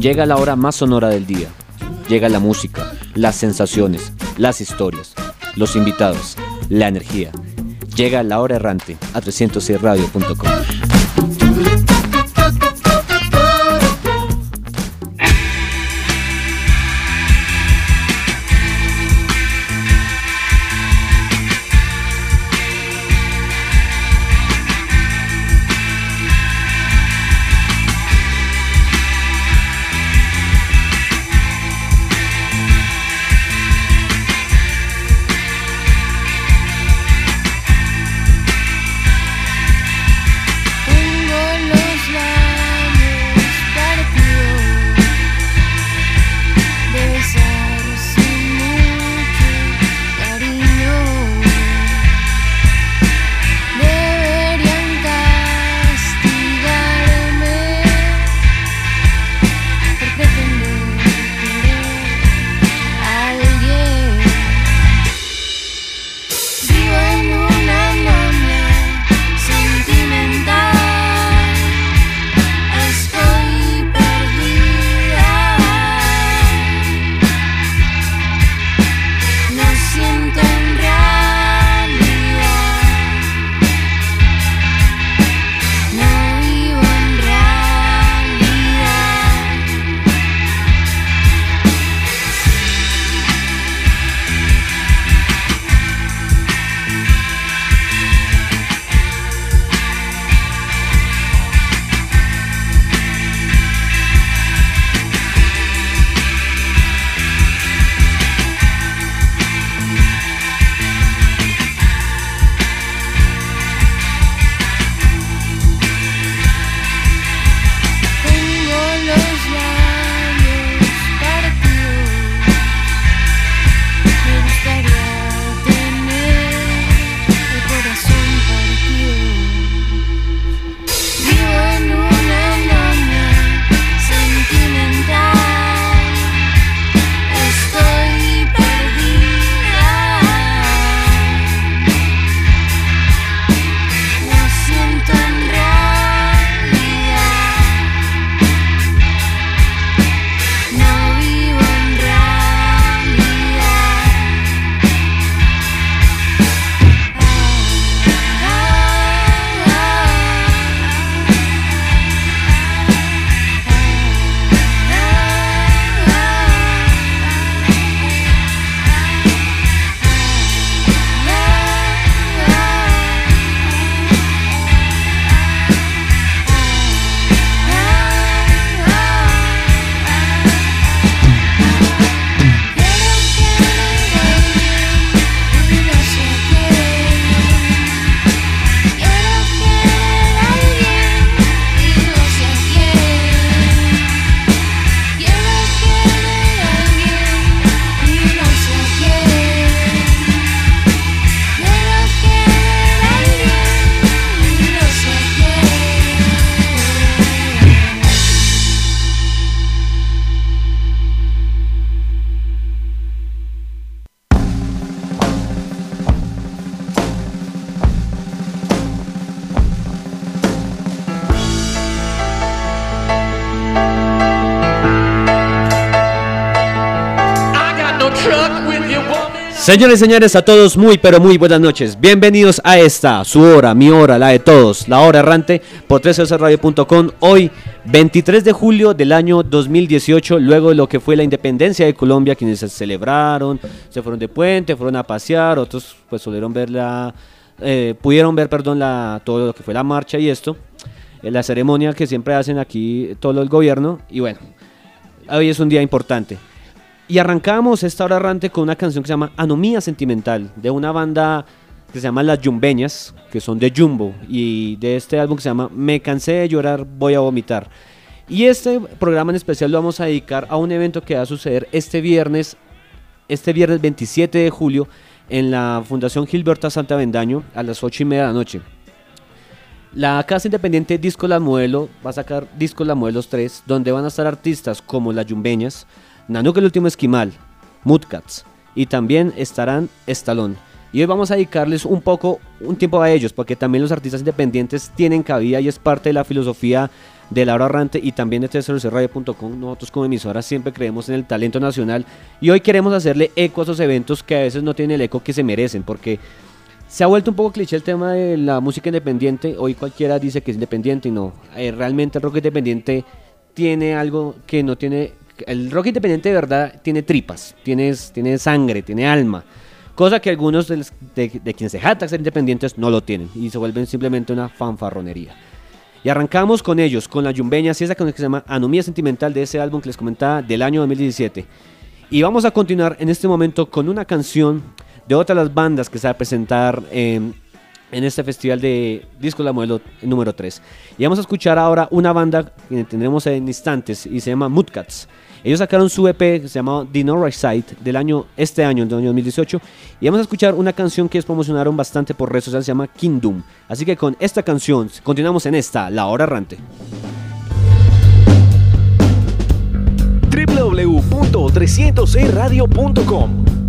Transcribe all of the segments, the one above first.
Llega la hora más sonora del día. Llega la música, las sensaciones, las historias, los invitados, la energía. Llega la hora errante a 306radio.com. Señores y señores, a todos muy pero muy buenas noches. Bienvenidos a esta, su hora, mi hora, la de todos, la hora errante por 3Radio.com. Hoy, 23 de julio del año 2018, luego de lo que fue la independencia de Colombia, quienes se celebraron, se fueron de puente, fueron a pasear, otros pues pudieron ver la, eh, pudieron ver, perdón, la, todo lo que fue la marcha y esto, eh, la ceremonia que siempre hacen aquí todo el gobierno. Y bueno, hoy es un día importante. Y arrancamos esta hora errante con una canción que se llama Anomía Sentimental, de una banda que se llama Las Jumbeñas, que son de Jumbo, y de este álbum que se llama Me cansé de llorar, voy a vomitar. Y este programa en especial lo vamos a dedicar a un evento que va a suceder este viernes, este viernes 27 de julio, en la Fundación Gilberta Santa Vendaño, a las 8 y media de la noche. La casa independiente Disco La Modelo va a sacar Disco La Modelos 3, donde van a estar artistas como Las Jumbeñas, Nanook el último esquimal, Mudcats y también estarán Estalón. Y hoy vamos a dedicarles un poco, un tiempo a ellos, porque también los artistas independientes tienen cabida y es parte de la filosofía de La Hora Errante y también de Radio.com. Nosotros como emisora siempre creemos en el talento nacional y hoy queremos hacerle eco a esos eventos que a veces no tienen el eco que se merecen porque se ha vuelto un poco cliché el tema de la música independiente. Hoy cualquiera dice que es independiente y no. Eh, realmente el rock independiente tiene algo que no tiene... El rock independiente de verdad tiene tripas, tiene, tiene sangre, tiene alma. Cosa que algunos de, de, quienes se jactan ser independientes no lo tienen y se vuelven simplemente una fanfarronería. Y arrancamos con ellos, con la Yumbeña, y esa que se llama Anomía Sentimental de ese álbum que les comentaba del año 2017. Y vamos a continuar en este momento con una canción de otras las bandas que se va a presentar en este festival de Disco La Modelo número 3. Y vamos a escuchar ahora una banda que tendremos en instantes y se llama Moodcats. Ellos sacaron su EP que se llama The North Side del año, este año, del año 2018. Y vamos a escuchar una canción que ellos promocionaron bastante por redes sociales, se llama Kingdom. Así que con esta canción continuamos en esta, La Hora Errante. www.300radio.com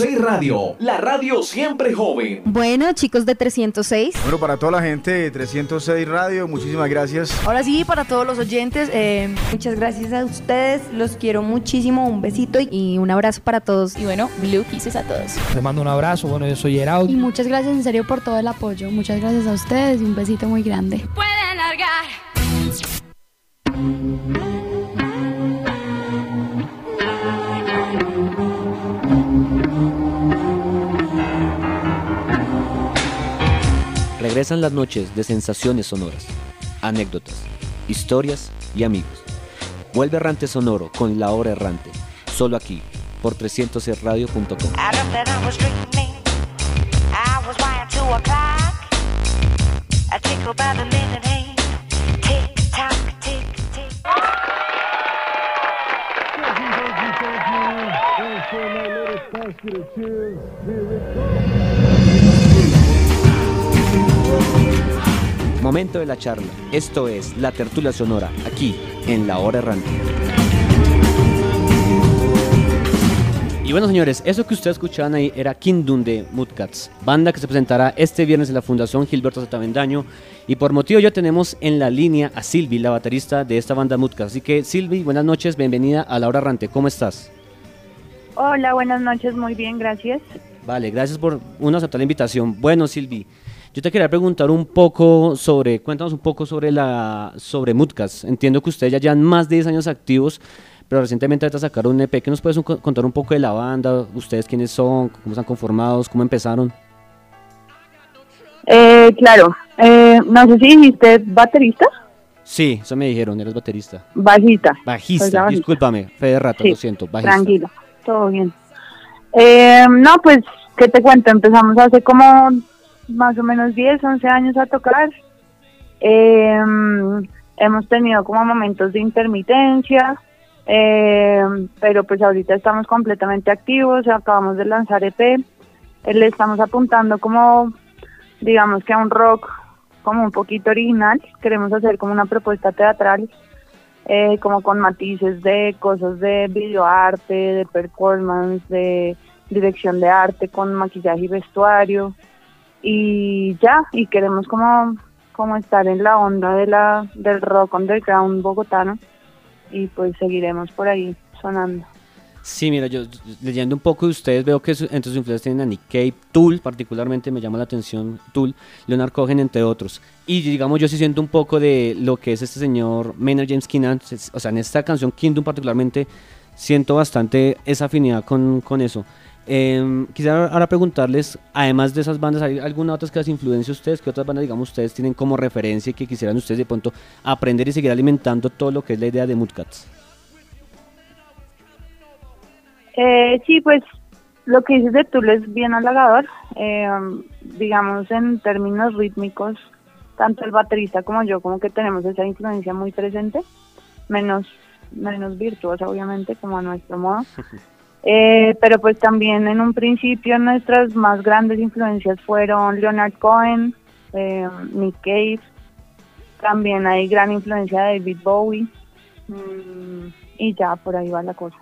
306 Radio, la radio siempre joven. Bueno, chicos de 306. Bueno, para toda la gente de 306 Radio, muchísimas gracias. Ahora sí, para todos los oyentes, eh, muchas gracias a ustedes. Los quiero muchísimo. Un besito y, un abrazo para todos. Y bueno, Blue Kisses a todos. Les mando un abrazo. Bueno, yo soy Gerald. Y muchas gracias en serio por todo el apoyo. Muchas gracias a ustedes y un besito muy grande. Pueden largar. Regresan las noches de sensaciones sonoras, anécdotas, historias y amigos. Vuelve Errante Sonoro con La Hora Errante, solo aquí, por 300radio.com. Momento de la charla. Esto es La Tertulia Sonora, aquí en La Hora Errante. Y bueno, señores, eso que ustedes escuchaban ahí era Kingdom de Mudcats, banda que se presentará este viernes en la Fundación Gilberto Satavendaño. Y por motivo ya tenemos en la línea a Silvi, la baterista de esta banda Mudcats. Así que, Silvi, buenas noches, bienvenida a La Hora Errante. ¿Cómo estás? Hola, buenas noches, muy bien, gracias. Vale, gracias por una aceptar la invitación. Bueno, Silvi, yo te quería preguntar un poco sobre, cuéntanos un poco sobre la sobre Mutcas. Entiendo que ustedes ya llevan más de 10 años activos, pero recientemente te sacaron un EP. ¿Qué nos puedes contar un poco de la banda? ¿Ustedes quiénes son? ¿Cómo están conformados? ¿Cómo empezaron? Eh, claro. Eh, no sé si dijiste baterista. Sí, eso me dijeron, eres baterista. Bajista. Bajista, pues discúlpame, fe de rato, lo siento. Bajista. Tranquilo, todo bien. Eh, no, pues, ¿qué te cuento? Empezamos hace como más o menos 10, 11 años a tocar. Em, hemos tenido como momentos de intermitencia, em, pero pues ahorita estamos completamente activos, acabamos de lanzar EP, eh, le estamos apuntando como, digamos que a un rock como un poquito original, queremos hacer como una propuesta teatral, eh, como con matices de cosas de videoarte, de performance, de dirección de arte, con maquillaje y vestuario y ya, y queremos como, como estar en la onda de la, del rock underground bogotano y pues seguiremos por ahí sonando. Sí, mira, yo leyendo un poco de ustedes veo que entre sus influencias tienen a Nick Cave, Tool, particularmente me llama la atención Tool, Leonard Cohen, entre otros. Y digamos, yo sí siento un poco de lo que es este señor Maynard James Keenan, o sea, en esta canción Kingdom particularmente siento bastante esa afinidad con, con eso. Eh, quisiera ahora preguntarles, además de esas bandas, ¿hay alguna otra que las influencia ustedes? ¿Qué otras bandas, digamos, ustedes tienen como referencia y que quisieran ustedes de pronto aprender y seguir alimentando todo lo que es la idea de Moodcats? Eh, sí, pues lo que dices de Tool es bien halagador. Eh, digamos, en términos rítmicos, tanto el baterista como yo, como que tenemos esa influencia muy presente, menos, menos virtuosa, obviamente, como a nuestro modo. Eh, pero pues también en un principio nuestras más grandes influencias fueron Leonard Cohen, eh, Nick Cave, también hay gran influencia de David Bowie mm, y ya por ahí va la cosa.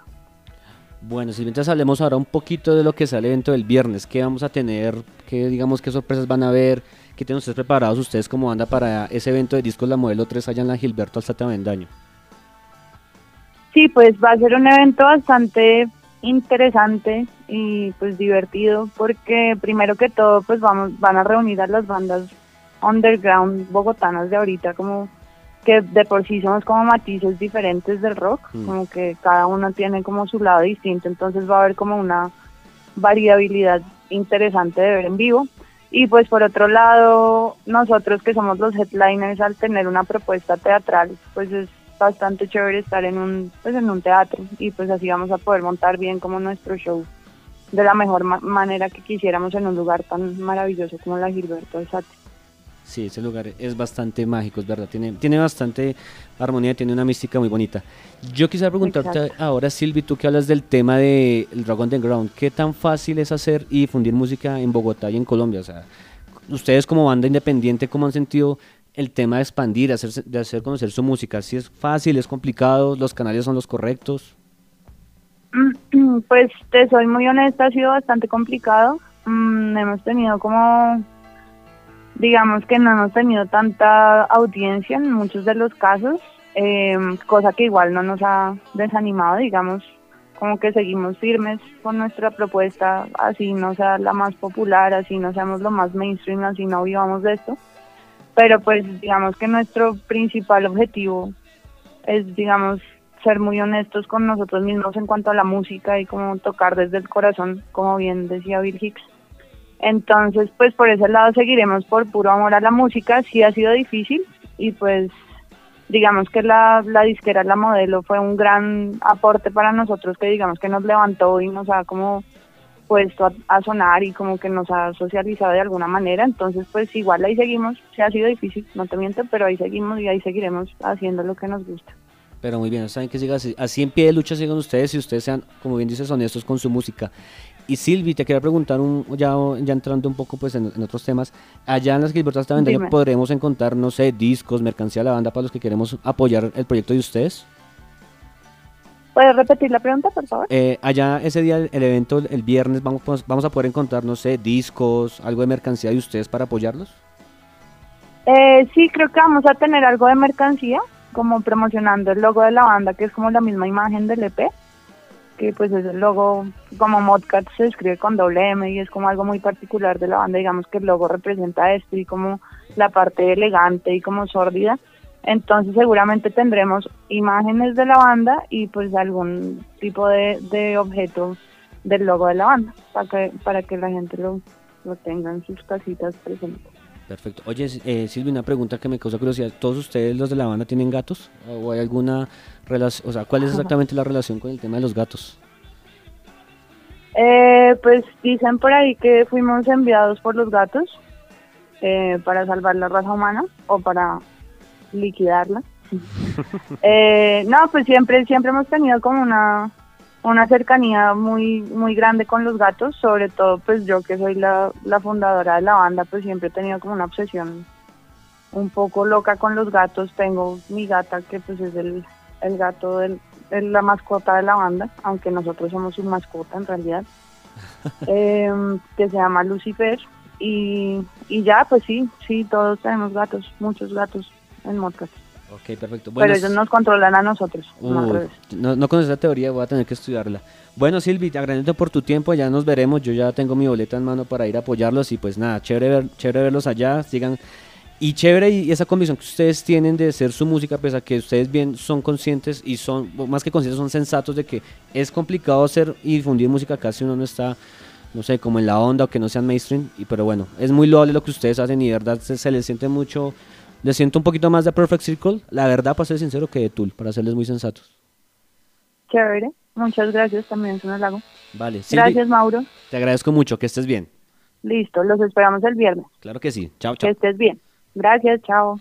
Bueno, si mientras hablemos ahora un poquito de lo que sale el evento del viernes, qué vamos a tener, qué digamos qué sorpresas van a ver, qué tienen ustedes preparados ustedes como banda para ese evento de discos La Modelo 3 allá en la Gilberto Alzate Avendaño. Sí, pues va a ser un evento bastante interesante y pues divertido porque primero que todo pues vamos van a reunir a las bandas underground bogotanas de ahorita como que de por sí somos como matices diferentes del rock, Mm. como que cada uno tiene como su lado distinto, entonces va a haber como una variabilidad interesante de ver en vivo. Y pues por otro lado, nosotros que somos los headliners al tener una propuesta teatral, pues es bastante chévere estar en un pues en un teatro y pues así vamos a poder montar bien como nuestro show de la mejor ma- manera que quisiéramos en un lugar tan maravilloso como la Gilberto Alzate. Sí, ese lugar es bastante mágico, es verdad. Tiene, tiene bastante armonía, tiene una mística muy bonita. Yo quisiera preguntarte Exacto. ahora, Silvi, tú que hablas del tema del rock underground, ¿qué tan fácil es hacer y difundir música en Bogotá y en Colombia? O sea, ustedes como banda independiente, ¿cómo han sentido el tema de expandir, hacer, de hacer conocer su música? ¿Si es fácil, es complicado, los canales son los correctos? Pues te soy muy honesta, ha sido bastante complicado. Mm, hemos tenido como, digamos que no hemos tenido tanta audiencia en muchos de los casos, eh, cosa que igual no nos ha desanimado, digamos, como que seguimos firmes con nuestra propuesta, así no sea la más popular, así no seamos lo más mainstream, así no vivamos de esto. Pero pues digamos que nuestro principal objetivo es, digamos, ser muy honestos con nosotros mismos en cuanto a la música y como tocar desde el corazón, como bien decía Bill Hicks. Entonces, pues por ese lado seguiremos por puro amor a la música. Sí ha sido difícil y pues digamos que la, la disquera La Modelo fue un gran aporte para nosotros que digamos que nos levantó y nos ha como puesto a, a sonar y como que nos ha socializado de alguna manera. Entonces, pues igual ahí seguimos. Sí ha sido difícil, no te miento, pero ahí seguimos y ahí seguiremos haciendo lo que nos gusta. Pero muy bien, saben que siga así, así en pie de lucha sigan ustedes y ustedes sean, como bien dices, honestos con su música. Y Silvi, te quería preguntar, un, ya, ya entrando un poco pues en, en otros temas, allá en las Gilbertas de Avendaño Dime. podremos encontrar, no sé, discos, mercancía de la banda para los que queremos apoyar el proyecto de ustedes. ¿Puedes repetir la pregunta, por favor? Eh, allá ese día, el, el evento, el, el viernes, vamos, pues, vamos a poder encontrar, no sé, discos, algo de mercancía de ustedes para apoyarlos. Eh, sí, creo que vamos a tener algo de mercancía, como promocionando el logo de la banda, que es como la misma imagen del EP, que pues es el logo, como Modcat se escribe con doble M y es como algo muy particular de la banda, digamos que el logo representa esto y como la parte elegante y como sórdida. Entonces seguramente tendremos imágenes de la banda y pues algún tipo de, de objeto del logo de la banda, para que, para que la gente lo, lo tenga en sus casitas presentes. Perfecto. Oye, eh, Silvi, una pregunta que me causa curiosidad. ¿Todos ustedes, los de la banda, tienen gatos? ¿O hay alguna relación? O sea, ¿cuál es exactamente la relación con el tema de los gatos? Eh, pues dicen por ahí que fuimos enviados por los gatos eh, para salvar la raza humana o para liquidarla. eh, no, pues siempre siempre hemos tenido como una una cercanía muy muy grande con los gatos, sobre todo pues yo que soy la, la fundadora de la banda, pues siempre he tenido como una obsesión un poco loca con los gatos. Tengo mi gata que pues es el, el gato del, es la mascota de la banda, aunque nosotros somos su mascota en realidad, eh, que se llama Lucifer. Y, y ya, pues sí, sí, todos tenemos gatos, muchos gatos en Modcast. Ok, perfecto. Pero Bueno, ellos nos controlan a nosotros, no revés. no, no conozco esa teoría, voy a tener que estudiarla. Bueno, Silvi, te agradezco por tu tiempo, ya nos veremos, yo ya tengo mi boleta en mano para ir a apoyarlos y pues nada, chévere, ver- chévere verlos allá, sigan. Y chévere y esa convicción que ustedes tienen de hacer su música, pese a que ustedes bien son conscientes y son, más que conscientes, son sensatos de que es complicado hacer y difundir música acá si uno no está, no sé, como en la onda o que no sean mainstream. Y, pero bueno, es muy loable lo que ustedes hacen y de verdad se, se les siente mucho, les siento un poquito más de Perfect Circle, la verdad, para ser sincero, que de Tool, para serles muy sensatos. Chévere, muchas gracias también, es un halago. Vale, Silvi, Gracias, Mauro. Te agradezco mucho, que estés bien. Listo, los esperamos el viernes. Claro que sí. Chao, Que chao. estés bien. Gracias, chao.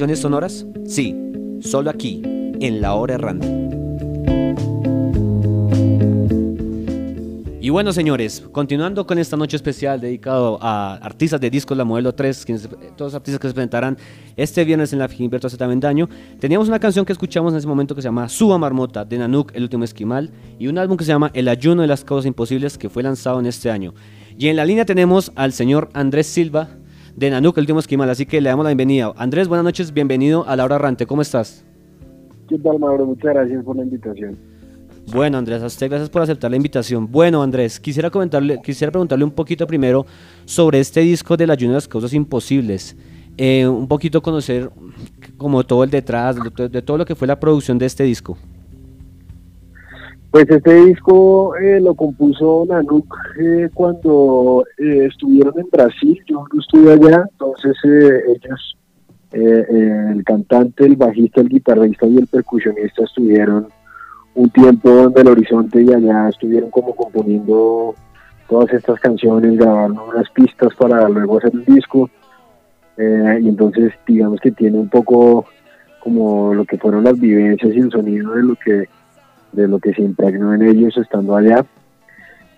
¿Sensaciones sonoras? Sí, solo aquí, en la hora errante. Y bueno, señores, continuando con esta noche especial dedicado a artistas de discos La Modelo 3, quienes, todos los artistas que se presentarán este viernes en la Gilberto Z Vendaño, teníamos una canción que escuchamos en ese momento que se llama Suba Marmota de Nanuk, El Último Esquimal, y un álbum que se llama El Ayuno de las Cosas Imposibles que fue lanzado en este año. Y en la línea tenemos al señor Andrés Silva de Nanuk, El Último Esquimal, así que le damos la bienvenida. Andrés, buenas noches, bienvenido a La Hora Errante, ¿cómo estás? ¿Qué tal, Mauro? Muchas gracias por la invitación. Bueno, Andrés, a usted gracias por aceptar la invitación. Bueno, Andrés, quisiera comentarle, quisiera preguntarle un poquito primero sobre este disco de la Ayuno de las Causas Imposibles. Eh, un poquito conocer como todo el detrás, de, de todo lo que fue la producción de este disco. Pues este disco eh, lo compuso Nanuk eh, cuando eh, estuvieron en Brasil, yo no estuve allá, entonces eh, ellos, eh, eh, el cantante, el bajista, el guitarrista y el percusionista estuvieron un tiempo en Belo Horizonte y allá estuvieron como componiendo todas estas canciones, grabaron unas pistas para luego hacer el disco. Y entonces digamos que tiene un poco como lo que fueron las vivencias y el sonido de lo que de lo que se impregnó en ellos estando allá.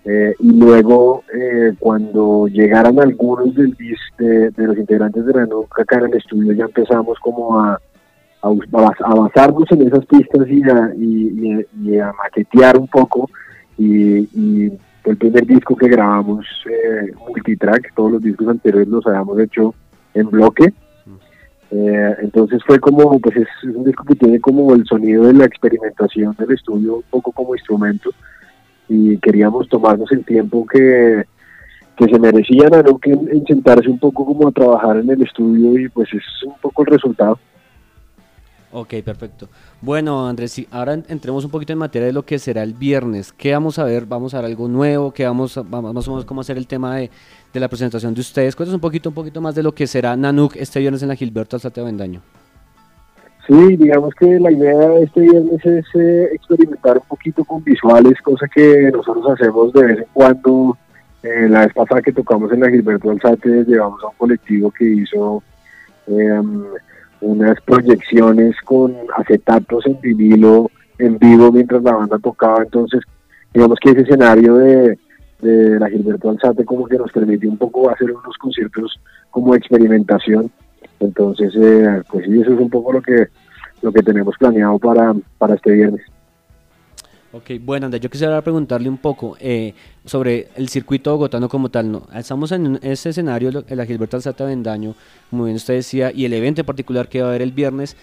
Eh, y luego, eh, cuando llegaran algunos del de, de los integrantes de la NUC acá en el estudio, ya empezamos como a, a, basarnos en esas pistas y a, y, y- y a maquetear un poco. Y, y el primer disco que grabamos eh, multitrack, todos los discos anteriores los habíamos hecho en bloque. Eh, entonces fue como, pues es, un disco que tiene como el sonido de la experimentación del estudio un poco como instrumento y queríamos tomarnos el tiempo que, que se merecían Nanuk en, en sentarse un poco como a trabajar en el estudio y pues es un poco el resultado. Ok, perfecto. Bueno, Andrés, ahora en- entremos un poquito en materia de lo que será el viernes. ¿Qué vamos a ver? ¿Vamos a ver algo nuevo? ¿Qué vamos a, vamos cómo hacer el tema de, de la presentación de ustedes? Cuéntanos un poquito, un poquito más de lo que será Nanuk este viernes en la Gilberto Alzate Avendaño. Sí, digamos que la idea de este viernes es eh, experimentar un poquito con visuales, cosa que nosotros hacemos de vez en cuando. Eh, la vez pasada que tocamos en la Gilberto Alzate, llevamos a un colectivo que hizo em, unas proyecciones con acetatos en vinilo en vivo mientras la banda tocaba. Entonces, digamos que ese escenario de, de la Gilberto Alzate como que nos permite un poco hacer unos conciertos como experimentación. Entonces, eh, pues sí, eso es un poco lo que lo que tenemos planeado para, para este viernes. Ok, bueno, Andrés, yo quisiera preguntarle un poco eh, sobre el circuito bogotano como tal. ¿no? Estamos en ese escenario, la Gilberto Alzate Avendaño, como bien usted decía, y el evento en particular que va a haber el viernes,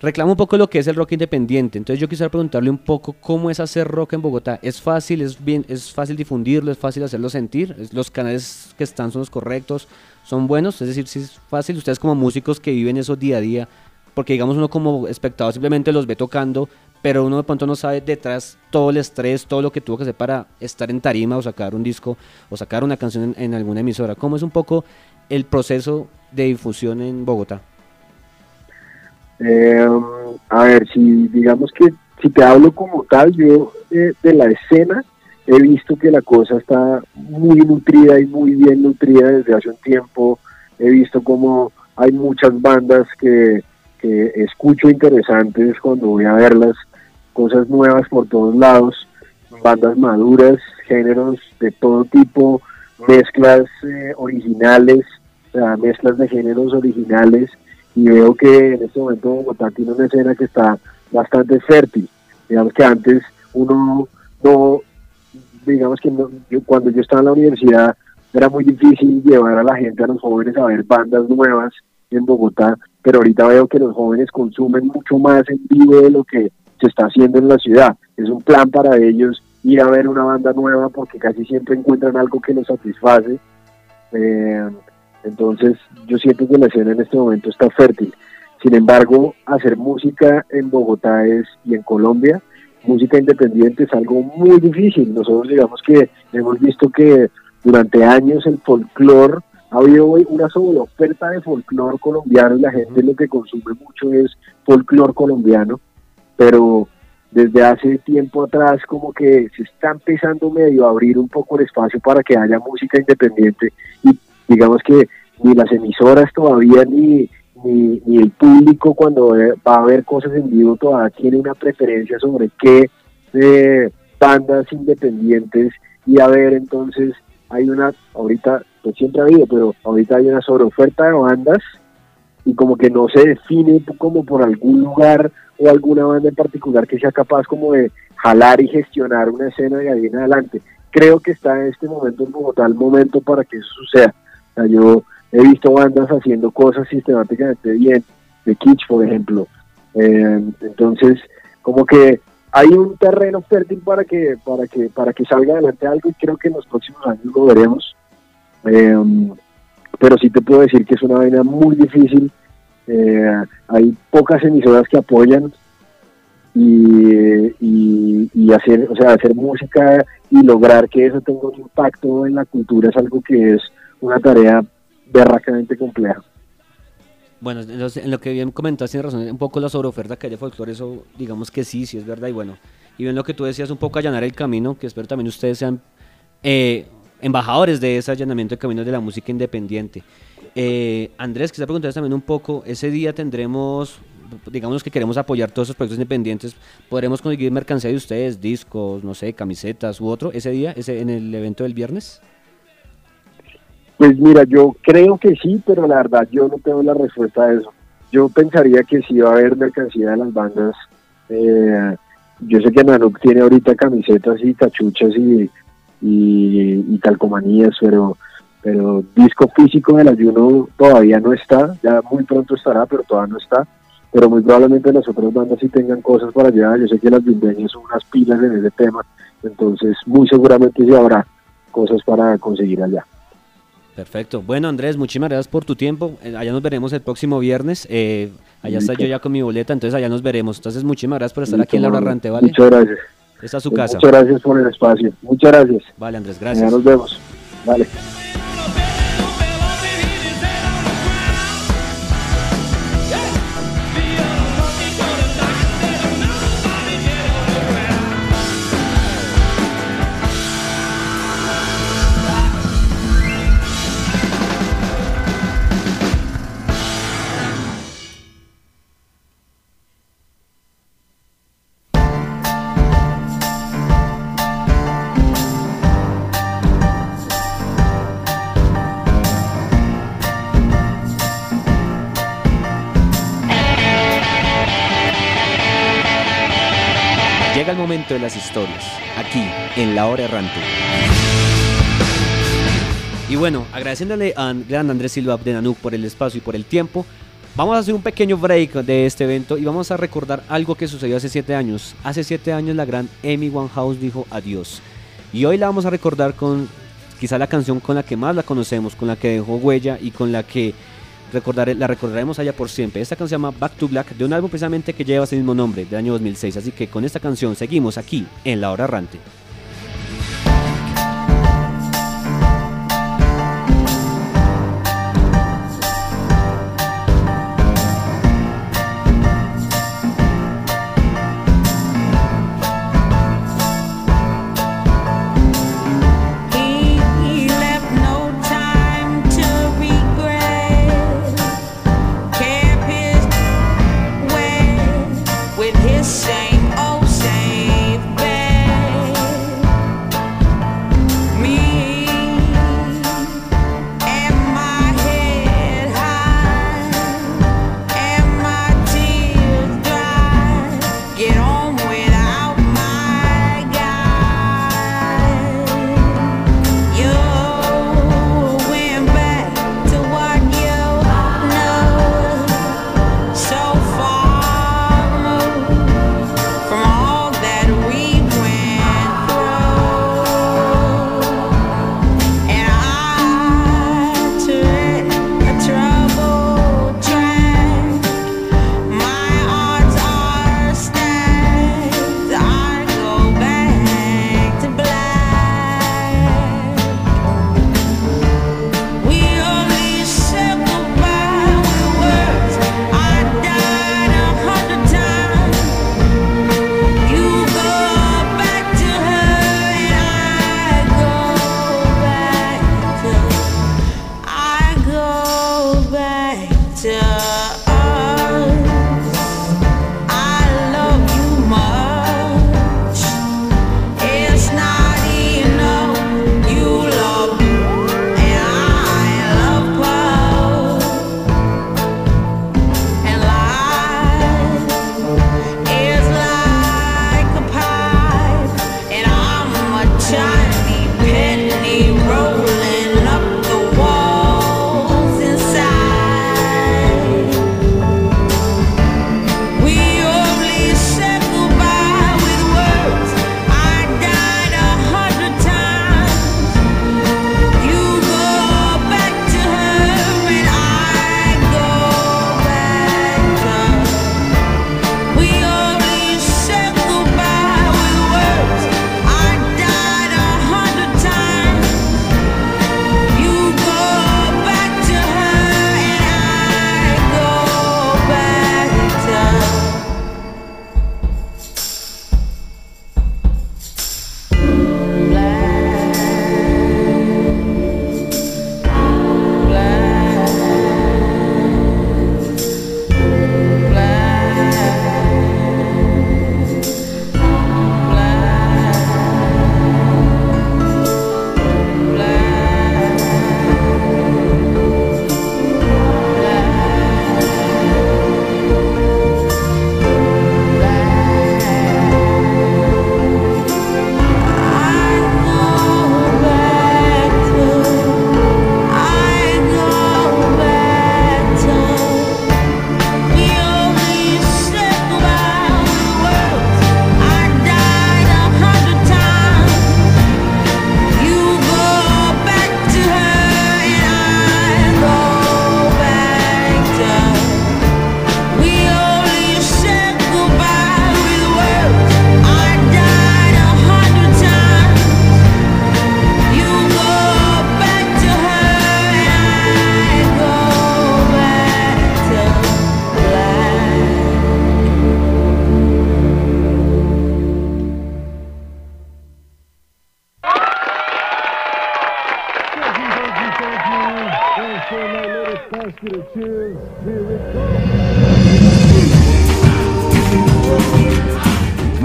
reclama un poco lo que es el rock independiente. Entonces yo quisiera preguntarle un poco cómo es hacer rock en Bogotá. ¿Es fácil, es bien, es fácil difundirlo, es fácil hacerlo sentir? ¿Es- ¿Los canales que están son los correctos? ¿Son buenos? Es decir, si es fácil, ustedes como músicos que viven eso día a día, porque digamos uno como espectador simplemente los ve tocando, pero uno de pronto no sabe detrás todo el estrés, todo lo que tuvo que hacer para estar en tarima o sacar un disco o sacar una canción en, en alguna emisora. ¿Cómo es un poco el proceso de difusión en Bogotá? Eh, a ver, si digamos que si te hablo como tal, yo eh, de la escena he visto que la cosa está muy nutrida y muy bien nutrida desde hace un tiempo. He visto como hay muchas bandas que, que escucho interesantes cuando voy a verlas, cosas nuevas por todos lados, bandas maduras, géneros de todo tipo, mezclas eh, originales, o sea, mezclas de géneros originales y veo que en este momento Bogotá tiene una escena que está bastante fértil. Digamos que antes uno no, digamos que no- yo, cuando yo estaba en la universidad era muy difícil llevar a la gente, a los jóvenes a ver bandas nuevas en Bogotá, pero ahorita veo que los jóvenes consumen mucho más en vivo de lo que se está haciendo en la ciudad. Es un plan para ellos ir a ver una banda nueva porque casi siempre encuentran algo que los satisface. Eh, entonces yo siento que la escena en este momento está fértil. Sin embargo, hacer música en Bogotá es, y en Colombia, música independiente es algo muy difícil. Nosotros digamos que hemos visto que durante años el folclore, ha habido hoy una sobreoferta de folclore colombiano y la gente lo que consume mucho es folclore colombiano, pero desde hace tiempo atrás como que se está empezando medio a abrir un poco el espacio para que haya música independiente y digamos que ni las emisoras todavía ni, ni, ni el público cuando va a ver cosas en vivo todavía tiene una preferencia sobre qué eh, bandas independientes y a ver entonces hay una ahorita pues siempre ha habido pero ahorita hay una sobreoferta de bandas y como que no se define como por algún lugar o alguna banda en particular que sea capaz como de jalar y gestionar una escena de ahí en adelante. Creo que está en este momento en Bogotá el momento para que eso suceda. Yo he visto bandas haciendo cosas sistemáticamente bien, de Kitsch, por ejemplo. Eh, entonces, como que hay un terreno fértil para que, para que, para que salga adelante algo y creo que en los próximos años lo veremos. Eh, pero sí te puedo decir que es una vaina muy difícil. Eh, hay pocas emisoras que apoyan y, y hacer, o sea, hacer música y lograr que eso tenga un impacto en la cultura es algo que es una tarea berracamente compleja. Bueno, en lo, que bien comentaste, tiene razón, un poco la sobreoferta que hay de folclore, eso digamos que sí, sí es verdad. Y bueno, y bien lo que tú decías, un poco allanar el camino, que espero también ustedes sean eh, embajadores de ese allanamiento de caminos de la música independiente. Eh, Andrés, quisiera preguntarles también un poco, ese día tendremos, digamos que queremos apoyar todos esos proyectos independientes, ¿podremos conseguir mercancía de ustedes, discos, no sé, camisetas u otro, ese día, ese en el evento del viernes? Pues mira, yo creo que sí, pero la verdad yo no tengo la respuesta a eso. Yo pensaría que sí va a haber mercancía de las bandas. Eh, yo sé que Nanuk tiene ahorita camisetas y cachuchas y, y, y calcomanías, pero pero disco físico del ayuno todavía no está, ya muy pronto estará, pero todavía no está. Pero muy probablemente las otras bandas sí tengan cosas para allá. Yo sé que las bimbeñas son unas pilas en ese tema, entonces muy seguramente sí habrá cosas para conseguir allá. Perfecto. Bueno, Andrés, muchísimas gracias por tu tiempo. Eh, allá nos veremos el próximo viernes. Eh, allá está yo ya con mi boleta, entonces allá nos veremos. Entonces, muchísimas gracias por estar aquí en la errante, ¿vale? Muchas gracias. Esta es su casa. Muchas gracias por el espacio. Muchas gracias. Vale, Andrés, Ya gracias. nos vemos. Vale. De las historias, aquí, en La Hora Errante. Y bueno, agradeciéndole a gran Andrés Silva de Nanuk por el espacio y por el tiempo, vamos a hacer un pequeño break de este evento y vamos a recordar algo que sucedió hace siete años. Hace siete años la gran Amy Winehouse dijo adiós. Y hoy la vamos a recordar con quizá la canción con la que más la conocemos, con la que dejó huella y con la que la recordaremos allá por siempre. Esta canción se llama Back to Black, de un álbum precisamente que lleva ese mismo nombre, del año 2006. Así que con esta canción seguimos aquí en La Hora Errante.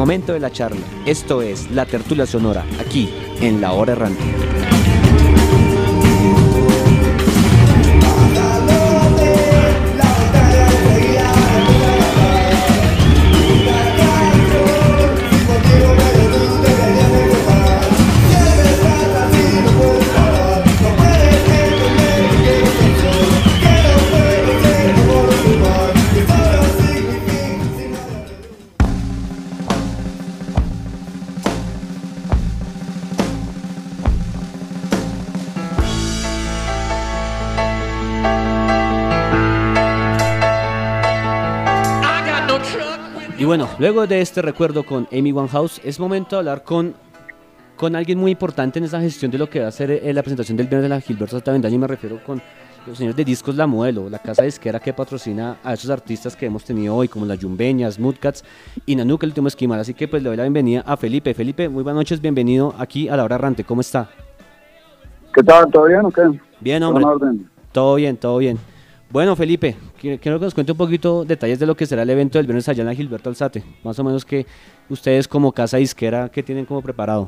Momento de la charla. Esto es La Tertulia Sonora, aquí en La Hora Errante. Bueno, luego de este recuerdo con Amy Winehouse, es momento de hablar con, con alguien muy importante en esa gestión de lo que va a ser eh, la presentación del viernes de la Gilberto Santa Vendaña, y me refiero con los señores de Discos La Modelo, la casa disquera que patrocina a esos artistas que hemos tenido hoy, como las Yumbeñas, Moodcats y Nanuk, el último esquimal. Así que pues le doy la bienvenida a Felipe. Felipe, muy buenas noches, bienvenido aquí a La Hora Errante. ¿Cómo está? ¿Qué tal? ¿Todo bien o qué? Bien, hombre. Todo bien, todo bien. Bueno, Felipe, qui- quiero que nos cuente un poquito detalles de lo que será el evento del viernes allá en Gilberto Alzate. Más o menos que ustedes como casa disquera, ¿qué tienen como preparado?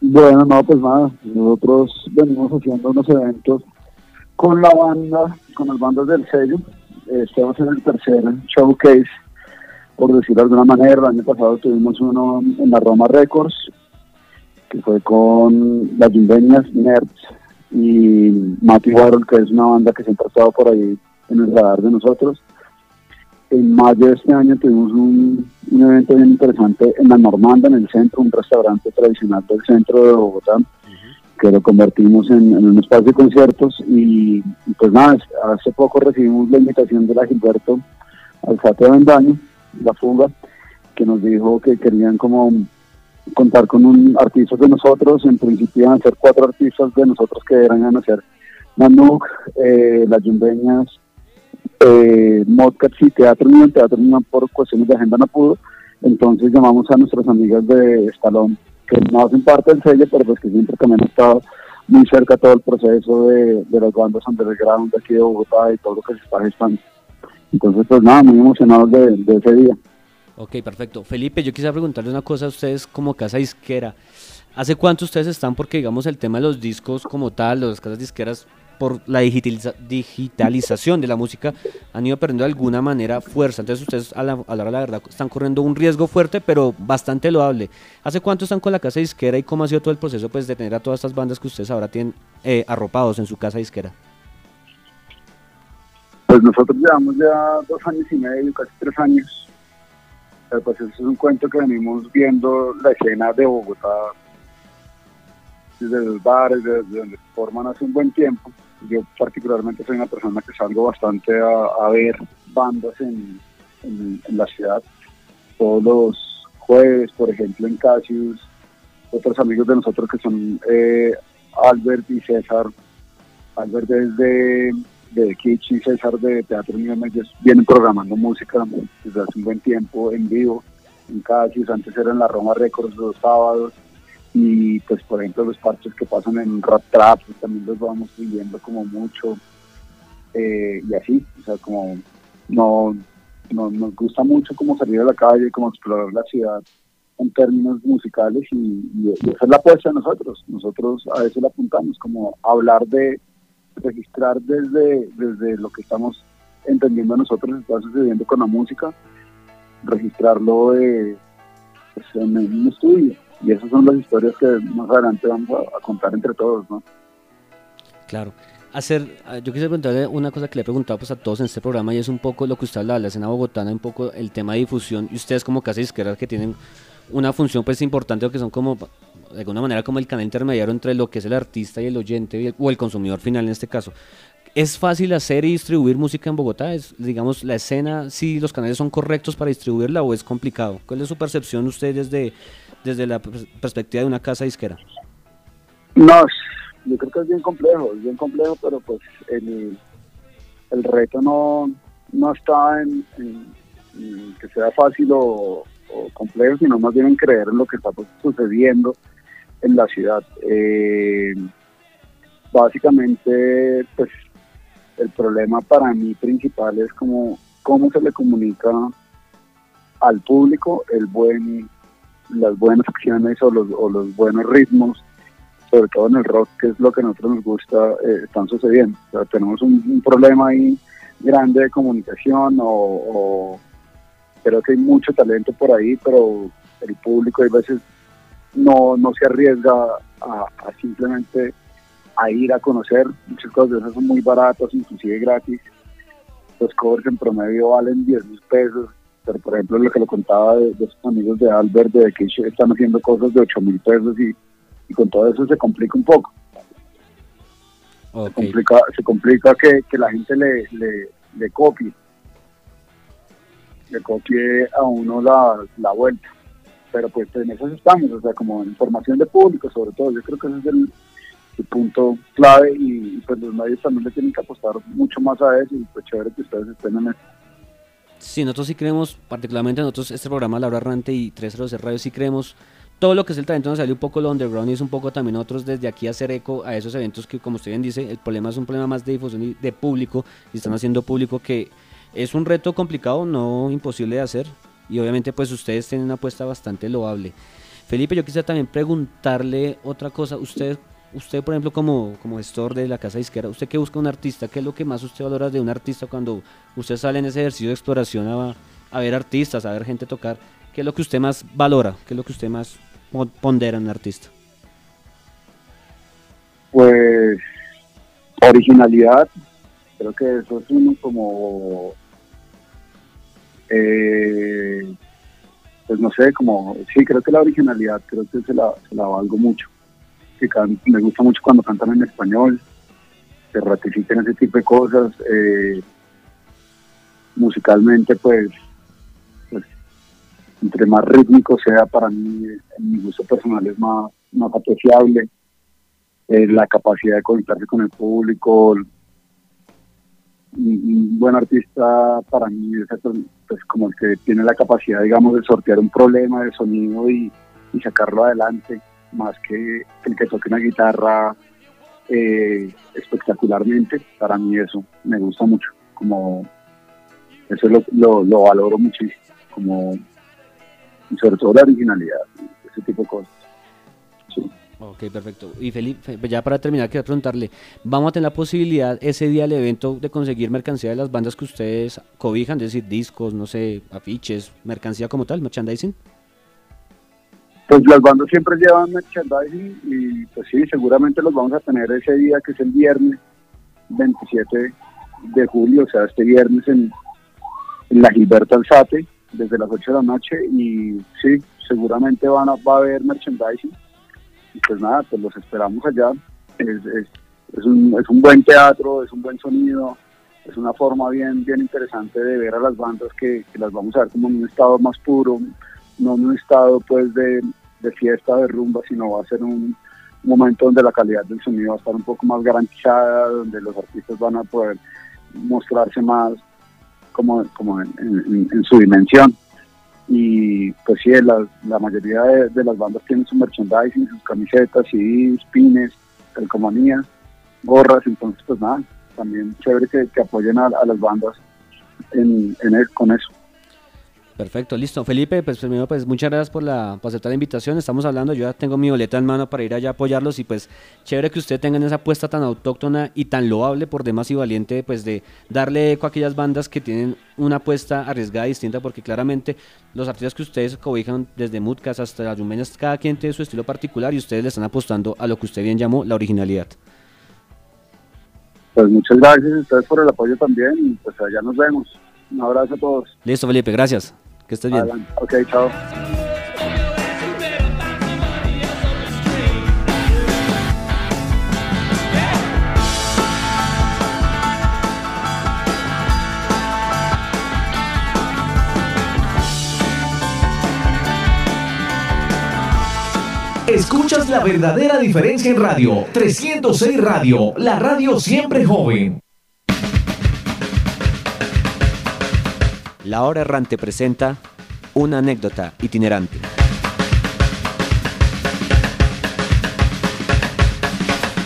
Bueno, no, pues nada, nosotros venimos haciendo unos eventos con la banda, con las bandas del sello. Este va a ser el tercer showcase, por decirlo de alguna manera. El año pasado tuvimos uno en la Roma Records, que fue con las Yumbeñas, Nerds y Matty Warhol, que es una banda que siempre ha estado por ahí en el radar de nosotros. En mayo de este año tuvimos un, un evento bien interesante en la Normanda, en el centro, un restaurante tradicional del centro de Bogotá, que lo convertimos en, en un espacio de conciertos. Y, y pues nada, hace poco recibimos la invitación de la Gilberto Alzate de Vendaño, la fuga, que nos dijo que querían como contar con un artista de nosotros. En principio iban a ser cuatro artistas de nosotros que eran a ser Manuk, eh, las Yumbeñas, eh, Modcats y Teatro Unión. Teatro Unión por cuestiones de agenda no pudo. Entonces llamamos a nuestras amigas de Estalón, que no hacen parte del sello, pero pues que siempre también han estado muy cerca todo el proceso de, de las bandas underground de aquí de Bogotá y todo lo que se está gestando. Entonces, pues nada, muy emocionados de ese día. Ok, perfecto. Felipe, yo quisiera preguntarle una cosa a ustedes como casa disquera. ¿Hace cuánto ustedes están? Porque digamos el tema de los discos como tal, las casas disqueras, por la digitaliza- digitalización de la música, han ido perdiendo de alguna manera fuerza. Entonces ustedes a la, a la hora de la verdad están corriendo un riesgo fuerte, pero bastante loable. ¿Hace cuánto están con la casa disquera y cómo ha sido todo el proceso pues, de tener a todas estas bandas que ustedes ahora tienen eh, arropados en su casa disquera? Pues nosotros llevamos ya dos años y medio, casi tres años. Pero pues es un cuento que venimos viendo la escena de Bogotá desde los bares, desde donde se forman hace un buen tiempo. Yo particularmente soy una persona que salgo bastante a, ver bandas en la ciudad. Todos los jueves, por ejemplo, en Cassius, otros amigos de nosotros que son eh, Albert y César. Albert es de, de Kitsch y César de Teatro Unión, ellos vienen programando música desde hace un buen tiempo en vivo, en Cassius, antes era en la Roma Records los sábados, y pues por ejemplo los parches que pasan en Rap Trap, pues, también los vamos viviendo como mucho, eh, y así, o sea, como no, no- nos gusta mucho como salir a la calle, como explorar la ciudad en términos musicales y esa es la apuesta de nosotros. Nosotros a eso le apuntamos, como hablar de registrar desde, desde lo que estamos entendiendo nosotros está sucediendo con la música, registrarlo eh, pues, en un estudio. Y esas son las historias que más adelante vamos a, contar entre todos, ¿no? Claro. Hacer, ah, yo quisiera preguntarle una cosa que le he preguntado pues, a todos en este programa y es un poco lo que usted habla de la escena bogotana, un poco el tema de difusión y ustedes como casa disqueras que tienen una función pues importante que son como de alguna manera como el canal intermediario entre lo que es el artista y el oyente o el consumidor final en este caso. ¿Es fácil hacer y distribuir música en Bogotá? ¿Es, digamos, la escena, si los canales son correctos para distribuirla o es complicado? ¿Cuál es su percepción usted desde, desde la pers- perspectiva de una casa disquera? No, yo creo que es bien complejo, es bien complejo, pero pues el, el reto no, no está en que sea fácil o, o complejo, sino más bien en creer en lo que está pues, sucediendo en la ciudad. Eh, básicamente, pues el problema para mí principal es como cómo se le comunica al público el buen, las buenas acciones o los, o los buenos ritmos, sobre todo en el rock, que es lo que a nosotros nos gusta, eh, están sucediendo. O sea, tenemos un, un problema ahí grande de comunicación o, o creo que hay mucho talento por ahí, pero el público a veces no, no se arriesga a, a simplemente a ir a conocer. Muchas cosas de esas son muy baratas, inclusive gratis. Los covers en promedio valen 10 mil pesos, pero por ejemplo lo que le contaba de, de sus amigos de Albert, de que están haciendo cosas de 8 mil pesos y, y con todo eso se complica un poco. Se complica, se complica que, que la gente le, le, le copie, le copie a uno la, la vuelta. Pero pues en eso estamos, o sea, como información de público sobre todo, yo creo que ese es el, el punto clave y, y, pues los medios también le tienen que apostar mucho más a eso y pues chévere que ustedes estén en eso. Sí, nosotros sí creemos, particularmente nosotros, este programa La Hora Errante y 306 Radio, sí creemos todo lo que es el talento nos sale un poco lo underground y es un poco también nosotros desde aquí hacer eco a esos eventos que como usted bien dice, el problema es un problema más de difusión y de público y están haciendo público que es un reto complicado, no imposible de hacer y obviamente pues ustedes tienen una apuesta bastante loable. Felipe, yo quisiera también preguntarle otra cosa, usted usted por ejemplo como, como gestor de la casa disquera, usted que busca un artista, ¿qué es lo que más usted valora de un artista cuando usted sale en ese ejercicio de exploración a, a ver artistas, a ver gente tocar? ¿Qué es lo que usted más valora? ¿Qué es lo que usted más pondera en un artista? Pues originalidad, creo que eso es uno como, eh, pues no sé, como, sí, creo que la originalidad, creo que se la, valgo mucho. Que me gusta mucho cuando cantan en español, se ratifiquen ese tipo de cosas. Eh, musicalmente, pues, pues, entre más rítmico sea, para mí, en mi gusto personal es más, más apreciable. Eh, la capacidad de conectarse con el público. Un, buen artista para mí es pues, como el que tiene la capacidad, digamos, de sortear un problema de sonido y, y sacarlo adelante, más que el que toque una guitarra eh, espectacularmente. Para mí eso me gusta mucho, como eso lo, lo, lo valoro muchísimo, como y sobre todo la originalidad, ese tipo de cosas. Ok, perfecto. Y Felipe, ya para terminar, quiero preguntarle, ¿vamos a tener la posibilidad ese día del evento de conseguir mercancía de las bandas que ustedes cobijan, es decir, discos, no sé, afiches, mercancía como tal, merchandising? Pues las bandas siempre llevan merchandising y pues sí, seguramente los vamos a tener ese día que es el viernes 27 de julio, o sea, este viernes en, en la Gilberto Alzate desde las 8 de la noche y sí, seguramente van a, va a haber merchandising pues nada, pues los esperamos allá. Es, es, es, un, es un buen teatro, es un buen sonido, es una forma bien, bien interesante de ver a las bandas que, las vamos a ver como en un estado más puro, no en un estado pues de, fiesta, de rumba, sino va a ser un momento donde la calidad del sonido va a estar un poco más garantizada, donde los artistas van a poder mostrarse más como, en su dimensión. Y pues sí, la, la mayoría de, las bandas tienen su merchandising, sus camisetas, CDs, pines, calcomanías, gorras, entonces pues nada, también chévere que, apoyen a, las bandas en, en el, con eso. Perfecto, listo. Felipe, pues primero, pues muchas gracias por, la, por aceptar la invitación. Estamos hablando, yo ya tengo mi boleta en mano para ir allá a apoyarlos y pues chévere que usted tenga esa apuesta tan autóctona y tan loable por demás y valiente, pues de darle eco a aquellas bandas que tienen una apuesta arriesgada distinta, porque claramente los artistas que ustedes cobijan desde Mutcas hasta las Yumeñas, cada quien tiene su estilo particular y ustedes le están apostando a lo que usted bien llamó la originalidad. Pues muchas gracias a ustedes por el apoyo también y pues allá nos vemos. Un abrazo a todos. Listo, Felipe, gracias. Que estés bien. Adelante. Ok, chao. Escuchas la verdadera diferencia en radio. 306 Radio, la radio siempre joven. La Hora Errante presenta una anécdota itinerante.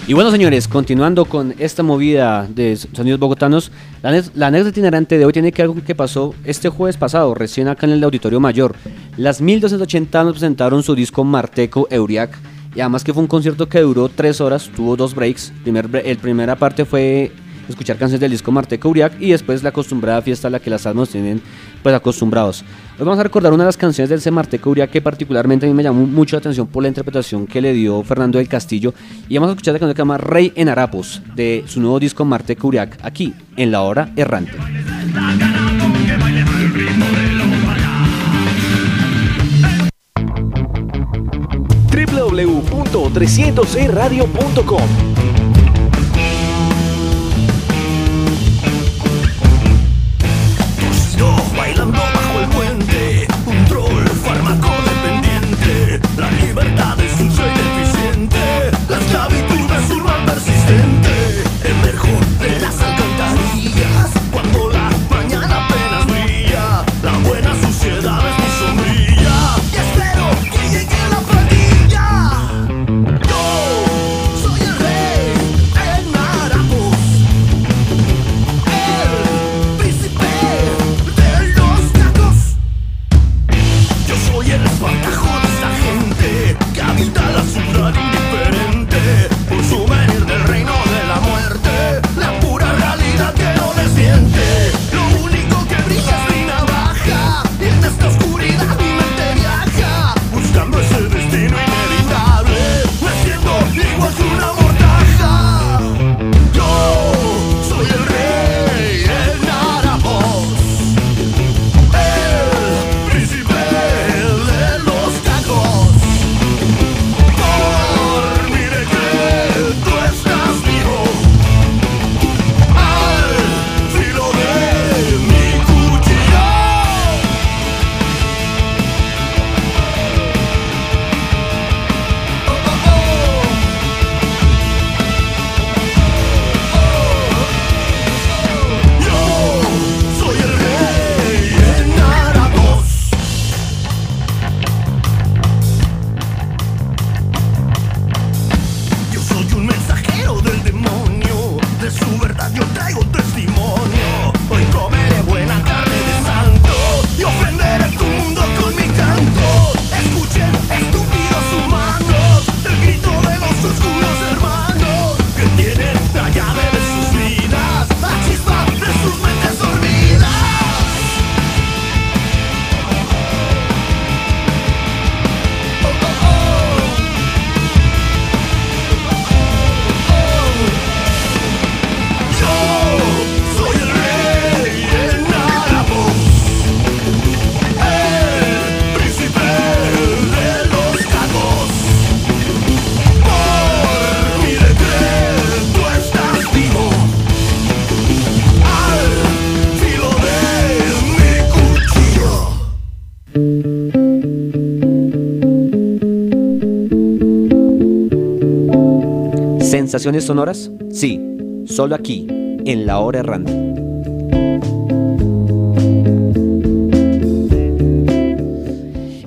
Y bueno, señores, continuando con esta movida de sonidos bogotanos, la, anécdota itinerante de hoy tiene que con que pasó este jueves pasado, recién acá en el Auditorio Mayor. Las 1280 nos presentaron su disco Marteco Euriac. Y además que fue un concierto que duró tres horas, tuvo dos breaks. Primer, el primera parte fue escuchar canciones del disco Marteco Uriac y después la acostumbrada fiesta a la que las almas tienen pues acostumbrados. Hoy vamos a recordar una de las canciones del ese Marteco Uriac que particularmente a mí me llamó mucho la atención por la interpretación que le dio Fernando del Castillo y vamos a escuchar la canción que se llama Rey en Harapos de su nuevo disco Marteco Uriac aquí en La Hora Errante. www.306radio.com ¿Sensaciones sonoras? Sí, solo aquí, en La Hora Errante.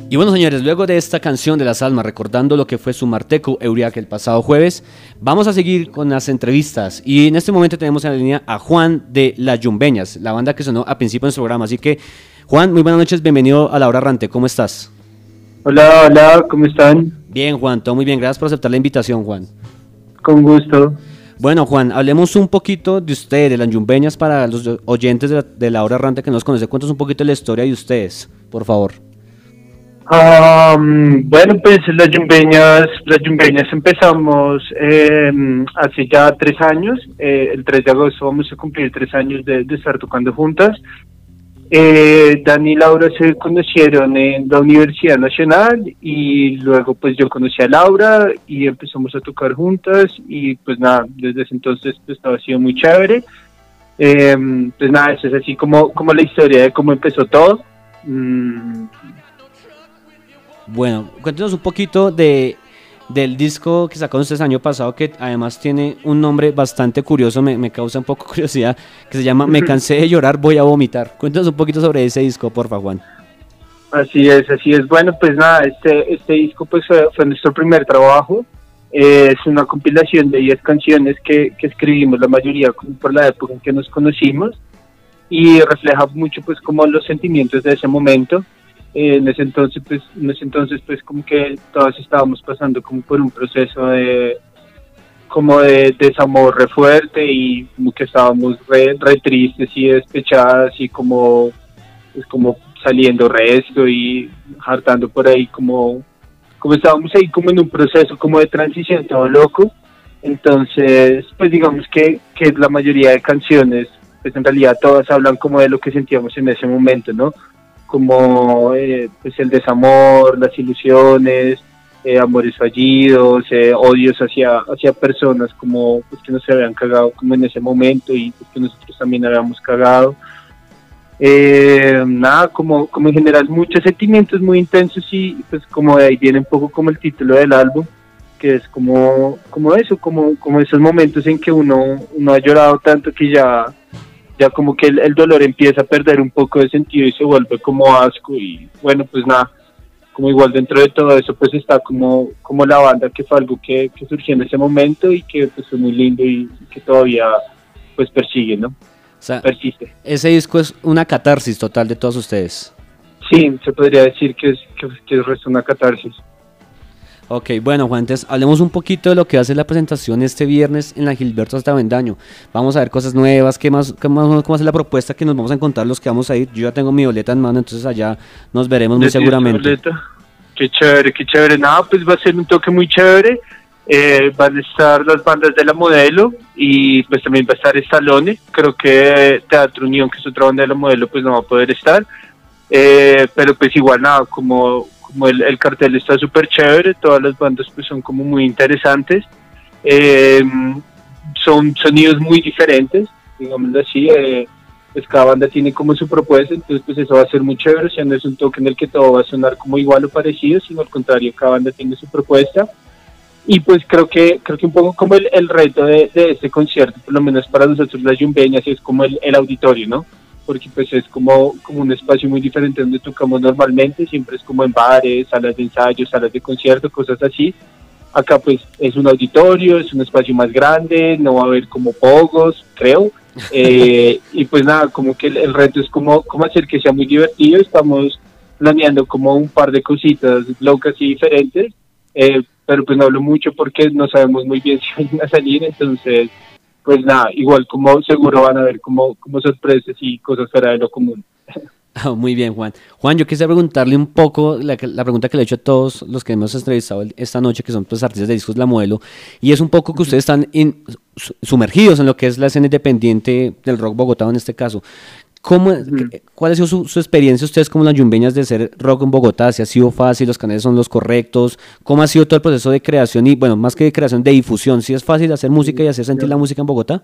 Y bueno, señores, luego de esta canción de las almas, recordando lo que fue su Marteco Euriac el pasado jueves, vamos a seguir con las entrevistas. Y en este momento tenemos en la línea a Juan de Las Yumbeñas, la banda que sonó a principio de nuestro programa. Así que, Juan, muy buenas noches, bienvenido a La Hora Errante, ¿cómo estás? Hola, hola, ¿cómo están? Bien, Juan, todo muy bien, gracias por aceptar la invitación, Juan. Con gusto. Bueno, Juan, hablemos un poquito de usted, de las Yumbeñas, para los oyentes de la, de la hora errante que nos conoce. Cuéntanos un poquito de la historia de ustedes, por favor. Am, bueno, pues las yumbeñas, las yumbeñas empezamos eh, hace ya tres años. eh, el 3 de agosto vamos a cumplir tres años de, de estar tocando juntas. Eh, Dani y Laura se conocieron en la Universidad Nacional y luego pues yo conocí a Laura y empezamos a tocar juntas y pues nada, desde ese entonces pues ha sido muy chévere. Eh, pues nada, eso es así como, como la historia de cómo empezó todo. Mm, Bueno, cuéntenos un poquito de del disco que sacó ustedes año pasado, que además tiene un nombre bastante curioso, me, me causa un poco curiosidad, que se llama Me cansé de llorar, voy a vomitar. Cuéntanos un poquito sobre ese disco, porfa, Juan. Así es, así es. Bueno, pues nada, este, este disco pues fue, nuestro primer trabajo. Eh, es una compilación de 10 canciones que, que escribimos la mayoría por la época en que nos conocimos y refleja mucho pues como los sentimientos de ese momento. Eh, en ese entonces pues en ese entonces pues como que todos estábamos pasando como por un proceso de como de desamor re fuerte y como que estábamos re, re tristes y despechadas y como pues como saliendo resto y hartando por ahí como como estábamos ahí como en un proceso como de transición todo loco. Entonces pues digamos que, que la mayoría de canciones pues en realidad todas hablan como de lo que sentíamos en ese momento no como eh, pues el desamor las ilusiones eh, amores fallidos eh, odios hacia hacia personas como pues que no se habían cagado como en ese momento y pues, que nosotros también habíamos cagado. Eh, nada, como, como en general muchos sentimientos muy intensos y pues como de ahí viene un poco como el título del álbum, que es como, como eso, como, como esos momentos en que uno, uno ha llorado tanto que ya, ya como que el, el dolor empieza a perder un poco de sentido y se vuelve como asco y bueno, pues nada, como igual dentro de todo eso pues está como, como la banda que fue algo que, que surgió en ese momento y que pues fue muy lindo y, y que todavía pues persigue, ¿no? O sea, Persiste. ese disco es una catarsis total de todos ustedes. Sí, se podría decir que es, que, que es una catarsis. Ok, bueno, Juan, entonces hablemos un poquito de lo que va a ser la presentación este viernes en la Gilberto hasta Vendaño. Vamos a ver cosas nuevas, qué más, qué más, cómo va a ser la propuesta que nos vamos a encontrar los que vamos a ir. Yo ya tengo mi boleta en mano, entonces allá nos veremos muy ¿De ti, seguramente. Qué chévere, qué chévere. Nada, pues va a ser un toque muy chévere. Eh, van a estar las bandas de la modelo y pues también va a estar Estalone. Creo que Teatro Unión, que es otra banda de la modelo, pues no va a poder estar. Eh, pero pues igual nada, como, como el, el cartel está súper chévere, todas las bandas pues son como muy interesantes. Eh, son sonidos muy diferentes, digámoslo así. eh, pues cada banda tiene como su propuesta, entonces pues eso va a ser muy chévere, o sea, no es un toque en el que todo va a sonar como igual o parecido, sino al contrario, cada banda tiene su propuesta. Y pues creo que creo que un poco como el, el reto de, de este concierto, por lo menos para nosotros las yumbeñas, es como el, el auditorio, ¿no? Porque pues es como, como un espacio muy diferente donde tocamos normalmente, siempre es como en bares, salas de ensayo, salas de concierto, cosas así. Acá pues es un auditorio, es un espacio más grande, no va a haber como pogos, creo. Eh, y pues nada, como que el, el reto es como, como hacer que sea muy divertido. Estamos planeando como un par de cositas locas y diferentes, eh, pero pues no hablo mucho porque no sabemos muy bien si van a salir, entonces pues nada, igual como seguro van a ver como, como sorpresas y cosas fuera de lo común. Ah, Muy bien, Juan. Juan, yo quisiera preguntarle un poco la, la pregunta que le he hecho a todos los que hemos entrevistado esta noche, que son pues, artistas de discos La Modelo, y es un poco que ustedes están in- su- sumergidos en lo que es la escena independiente del rock bogotano en este caso. ¿Cómo, qué- ¿Cuál ha sido su, su experiencia ustedes como las yumbeñas de ser rock en Bogotá? ¿Si ha sido fácil? ¿Los canales son los correctos? ¿Cómo ha sido todo el proceso de creación y, bueno, más que de creación, de difusión? ¿Si es fácil hacer música y hacer sentir la música en Bogotá?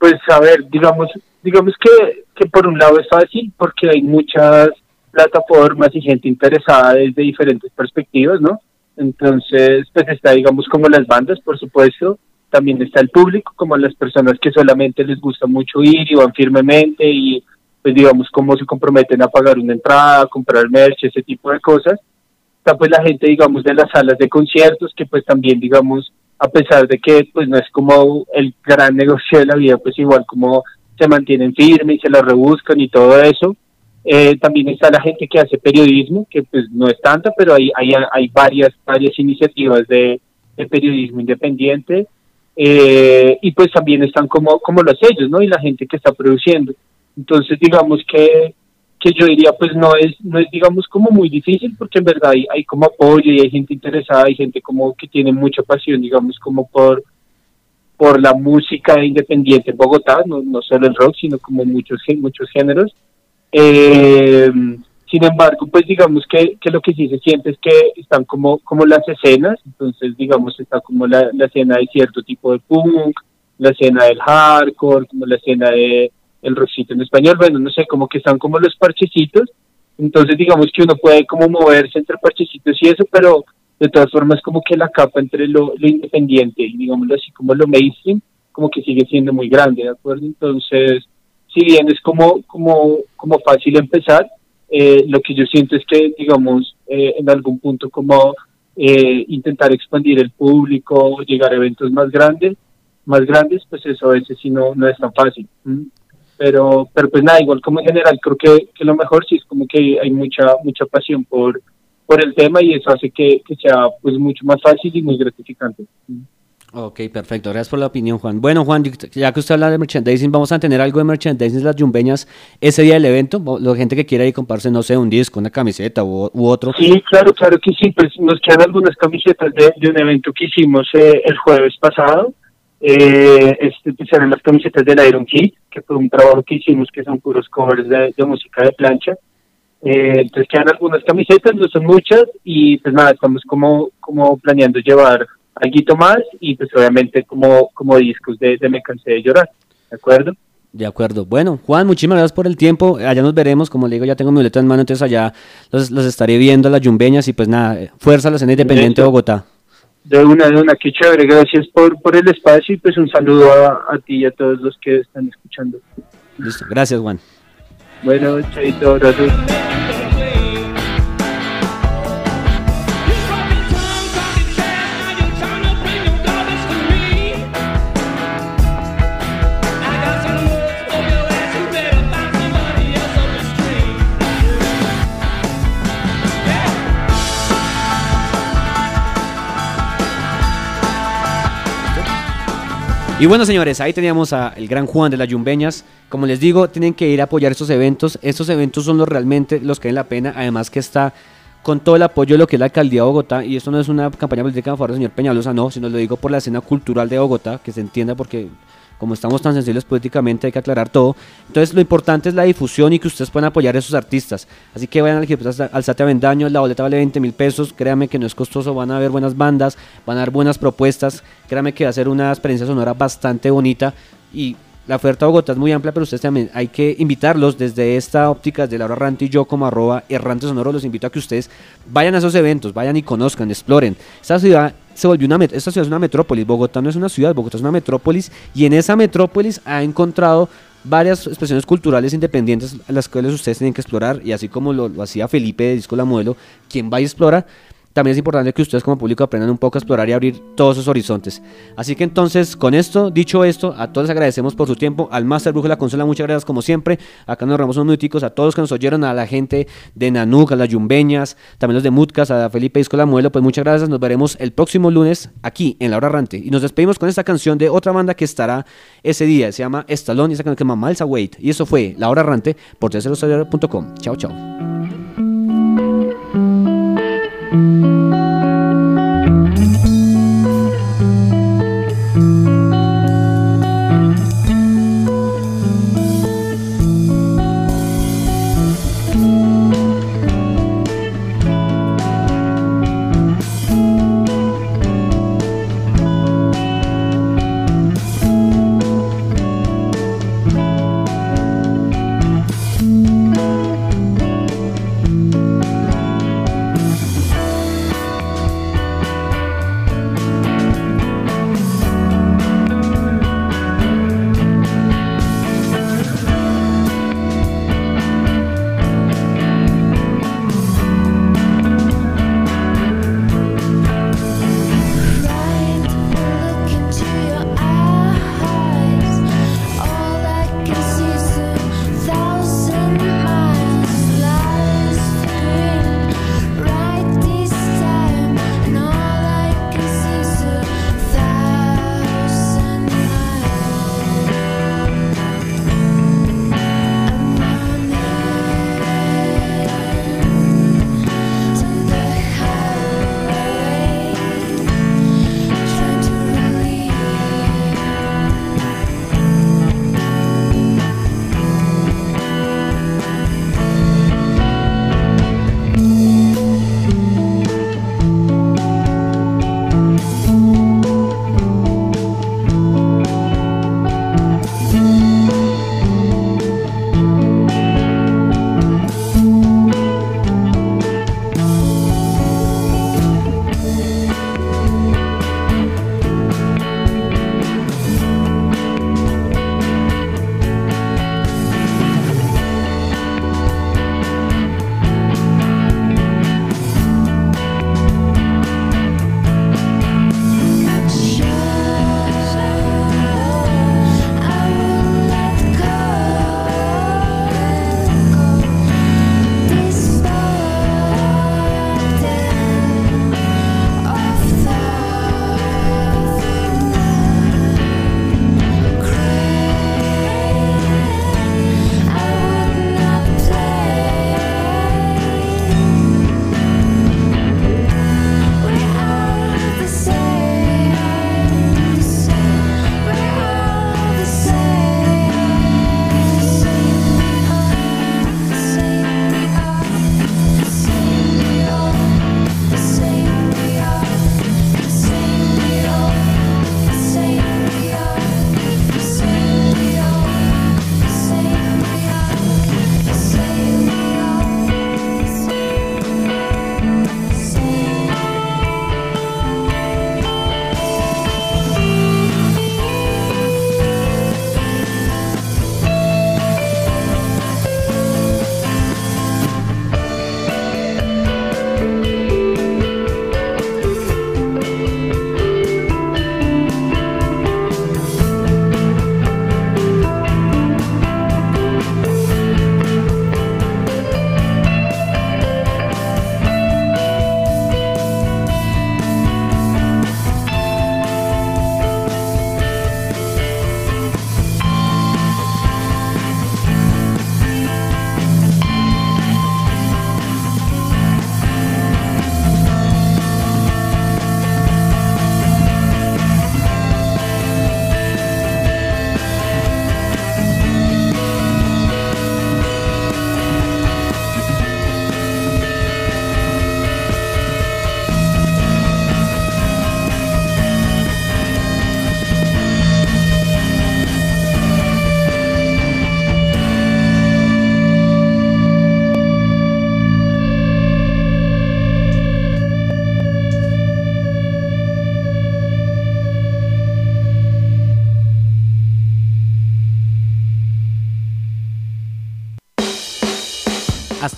Pues a ver, digamos, digamos que, que por un lado es fácil porque hay muchas plataformas y gente interesada desde diferentes perspectivas, ¿no? Entonces, pues está, digamos, como las bandas, por supuesto, también está el público, como las personas que solamente les gusta mucho ir y van firmemente y, pues digamos, cómo se comprometen a pagar una entrada, comprar merch, ese tipo de cosas. Está pues la gente, digamos, de las salas de conciertos, que pues también, digamos, a pesar de que pues no es como el gran negocio de la vida, pues igual como se mantienen firmes y se la rebuscan y todo eso. Eh, también está la gente que hace periodismo, que pues no es tanta, pero hay, hay, hay varias, varias iniciativas de, de periodismo independiente. Eh, y pues también están como, como los sellos, ¿no? Y la gente que está produciendo. Entonces, digamos que, que yo diría, pues no es, no es, digamos, como muy difícil, porque en verdad hay, hay como apoyo y hay gente interesada, hay gente como que tiene mucha pasión, digamos, como por, por la música independiente en Bogotá, no, no solo el rock, sino como muchos, muchos géneros. Eh, sin embargo, pues digamos que, que lo que sí se siente es que están como, como las escenas, entonces digamos está como la, la escena de cierto tipo de punk, la escena del hardcore, como la escena de el rockcito en español, bueno, no sé, como que están como los parchecitos, entonces digamos que uno puede como moverse entre parchecitos y eso, pero de todas formas como que la capa entre lo, lo independiente y digámoslo así como lo mainstream, como que sigue siendo muy grande, ¿de acuerdo? Entonces, si bien es como, como, como fácil empezar, eh, lo que yo siento es que, digamos, eh, en algún punto como eh, intentar expandir el público, llegar a eventos más grandes, más grandes, pues eso a veces sí no, no es tan fácil. Pero, pero pues nada, igual como en general, creo que, que lo mejor sí es como que hay mucha, mucha pasión por, por el tema y eso hace que, que sea pues mucho más fácil y muy gratificante. Ok, perfecto. Gracias por la opinión, Juan. Bueno, Juan, ya que usted habla de merchandising, vamos a tener algo de merchandising las yumbeñas ese día del evento. La gente que quiera ir comprarse, no sé, un disco, una camiseta u, u otro. Sí, claro, claro que sí. Pues nos quedan algunas camisetas de, un evento que hicimos eh, el jueves pasado. Eh, este, pues eran las camisetas del Iron Kid, que fue un trabajo que hicimos que son puros covers de, de música de plancha. Eh, entonces quedan algunas camisetas, no son muchas, y pues nada, estamos como, como planeando llevar algo más y pues obviamente como, como discos de, de Me Cansé de Llorar, ¿de acuerdo? De acuerdo. Bueno, Juan, muchísimas gracias por el tiempo. Allá nos veremos. Como le digo, ya tengo mi boleto en mano, entonces allá los, los estaré viendo a las yumbeñas. Y pues nada, fuerza a la escena independiente de. Bogotá. De una, de una, qué chévere, gracias por, por el espacio y pues un saludo a, a ti y a todos los que están escuchando. Listo. Gracias, Juan. Bueno, chaito, abrazos. Y bueno, señores, ahí teníamos al gran Juan de las Yumbeñas. Como les digo, tienen que ir a apoyar estos eventos. Estos eventos son los realmente los que valen la pena. Además que está con todo el apoyo de lo que es la alcaldía de Bogotá. Y esto no es una campaña política a favor del señor Peñalosa, no, sino lo digo por la escena cultural de Bogotá, que se entienda porque como estamos tan sensibles políticamente hay que aclarar todo. Entonces lo importante es la difusión y que ustedes puedan apoyar a esos artistas. Así que vayan al Equipo Alzate Avendaño, la boleta vale 20 mil pesos, créanme que no es costoso, van a haber buenas bandas, van a haber buenas propuestas, créanme que va a ser una experiencia sonora bastante bonita y la oferta de Bogotá es muy amplia, pero ustedes también hay que invitarlos desde esta óptica, desde Laura Errante y yo como arroba errante sonoro, los invito a que ustedes vayan a esos eventos, vayan y conozcan, exploren. Esta ciudad se volvió una esta ciudad es una metrópolis, Bogotá no es una ciudad, Bogotá es una metrópolis y en esa metrópolis ha encontrado varias expresiones culturales independientes las cuales ustedes tienen que explorar y así como lo, lo hacía Felipe de Disco La Modelo, quien va y explora, también es importante que ustedes como público aprendan un poco a explorar y abrir todos esos horizontes. Así que entonces, con esto, dicho esto, a todos les agradecemos por su tiempo, al Master Brujo de la Consola, muchas gracias como siempre, acá nos ahorramos unos minuticos, a todos que nos oyeron, a la gente de Nanuk, a las Yumbeñas, también los de Mutcas, a Felipe Disco La Modelo, pues muchas gracias, nos veremos el próximo lunes aquí en La Hora Errante y nos despedimos con esta canción de otra banda que estará ese día, se llama Estalón y esa canción que se llama Malsa Wait y eso fue La Hora Errante por tercerosario.com. Chao, chao. Thank you.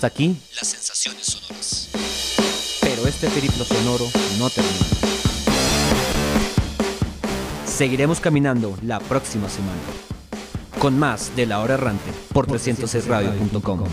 Hasta aquí las sensaciones sonoras. Pero este periplo sonoro no termina. Seguiremos caminando la próxima semana con más de La Hora Errante por 306radio.com.